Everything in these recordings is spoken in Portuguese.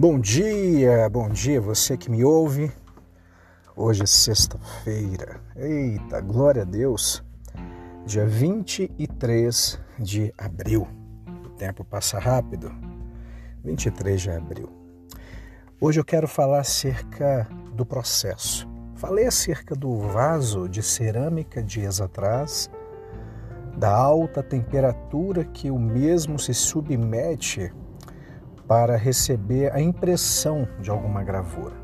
Bom dia, bom dia você que me ouve. Hoje é sexta-feira. Eita, glória a Deus. Dia 23 de abril. O tempo passa rápido. 23 de abril. Hoje eu quero falar acerca do processo. Falei acerca do vaso de cerâmica dias atrás, da alta temperatura que o mesmo se submete para receber a impressão de alguma gravura.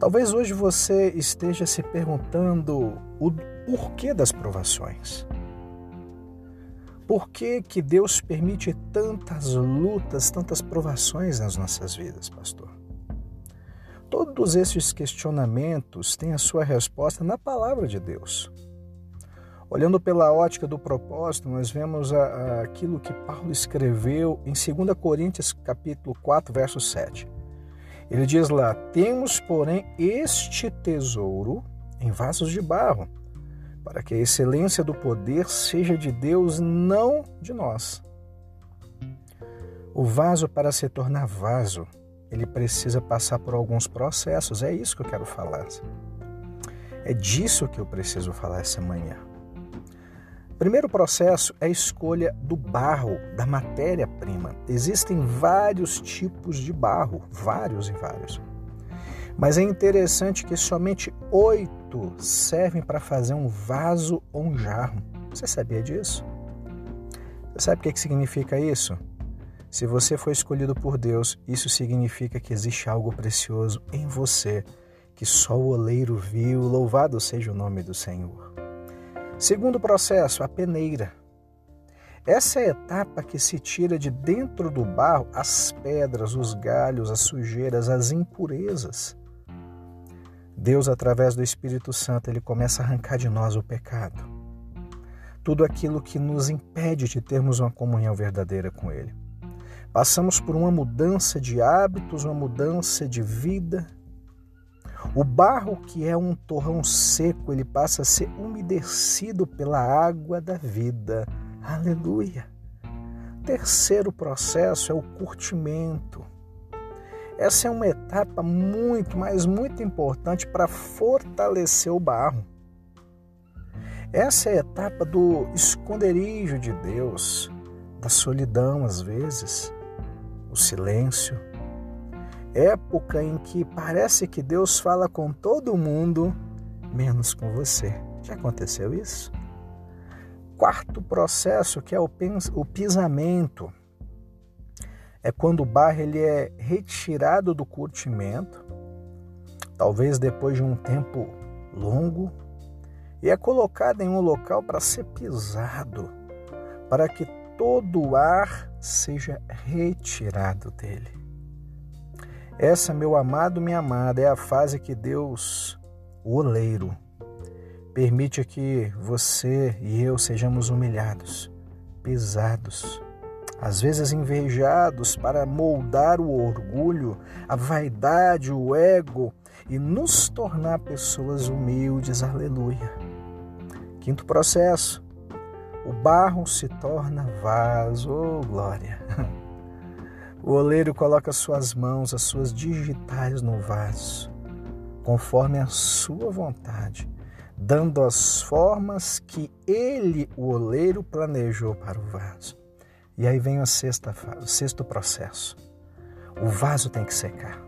Talvez hoje você esteja se perguntando o porquê das provações. Por que, que Deus permite tantas lutas, tantas provações nas nossas vidas, pastor? Todos esses questionamentos têm a sua resposta na palavra de Deus. Olhando pela ótica do propósito, nós vemos a, a, aquilo que Paulo escreveu em 2 Coríntios capítulo 4, verso 7. Ele diz lá: "Temos, porém, este tesouro em vasos de barro, para que a excelência do poder seja de Deus, não de nós." O vaso para se tornar vaso, ele precisa passar por alguns processos. É isso que eu quero falar. É disso que eu preciso falar essa manhã. Primeiro processo é a escolha do barro, da matéria-prima. Existem vários tipos de barro, vários e vários. Mas é interessante que somente oito servem para fazer um vaso ou um jarro. Você sabia disso? Você sabe o que significa isso? Se você foi escolhido por Deus, isso significa que existe algo precioso em você que só o oleiro viu. Louvado seja o nome do Senhor. Segundo processo, a peneira. Essa é a etapa que se tira de dentro do barro as pedras, os galhos, as sujeiras, as impurezas. Deus, através do Espírito Santo, ele começa a arrancar de nós o pecado. Tudo aquilo que nos impede de termos uma comunhão verdadeira com Ele. Passamos por uma mudança de hábitos, uma mudança de vida, o barro, que é um torrão seco, ele passa a ser umedecido pela água da vida. Aleluia. Terceiro processo é o curtimento. Essa é uma etapa muito, mas muito importante para fortalecer o barro. Essa é a etapa do esconderijo de Deus, da solidão às vezes, o silêncio, época em que parece que Deus fala com todo mundo, menos com você. Já aconteceu isso? Quarto processo, que é o pisamento, é quando o barro ele é retirado do curtimento, talvez depois de um tempo longo, e é colocado em um local para ser pisado, para que todo o ar seja retirado dele. Essa, meu amado, minha amada, é a fase que Deus, o oleiro, permite que você e eu sejamos humilhados, pesados, às vezes invejados para moldar o orgulho, a vaidade, o ego e nos tornar pessoas humildes. Aleluia. Quinto processo. O barro se torna vaso. Oh, glória. O oleiro coloca suas mãos, as suas digitais no vaso, conforme a sua vontade, dando as formas que ele, o oleiro, planejou para o vaso. E aí vem a sexta, o sexto processo. O vaso tem que secar.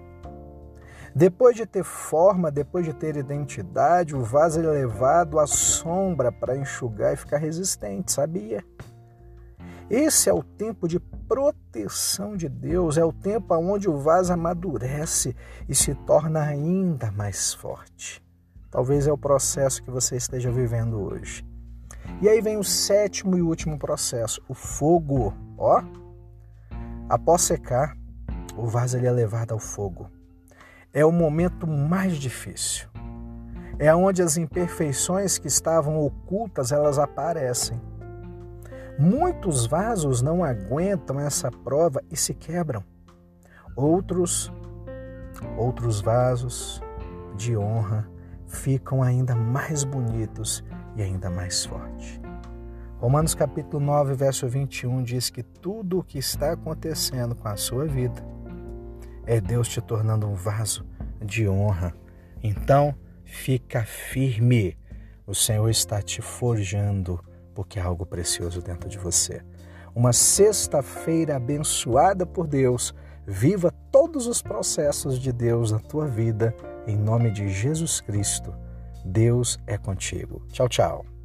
Depois de ter forma, depois de ter identidade, o vaso é levado à sombra para enxugar e ficar resistente, sabia? Esse é o tempo de proteção de Deus, é o tempo onde o vaso amadurece e se torna ainda mais forte. Talvez é o processo que você esteja vivendo hoje. E aí vem o sétimo e último processo, o fogo. Ó, após secar, o vaso é levado ao fogo. É o momento mais difícil. É onde as imperfeições que estavam ocultas elas aparecem. Muitos vasos não aguentam essa prova e se quebram. Outros, outros vasos de honra ficam ainda mais bonitos e ainda mais fortes. Romanos capítulo 9, verso 21 diz que tudo o que está acontecendo com a sua vida é Deus te tornando um vaso de honra. Então, fica firme. O Senhor está te forjando porque há algo precioso dentro de você. Uma sexta-feira abençoada por Deus. Viva todos os processos de Deus na tua vida, em nome de Jesus Cristo. Deus é contigo. Tchau, tchau.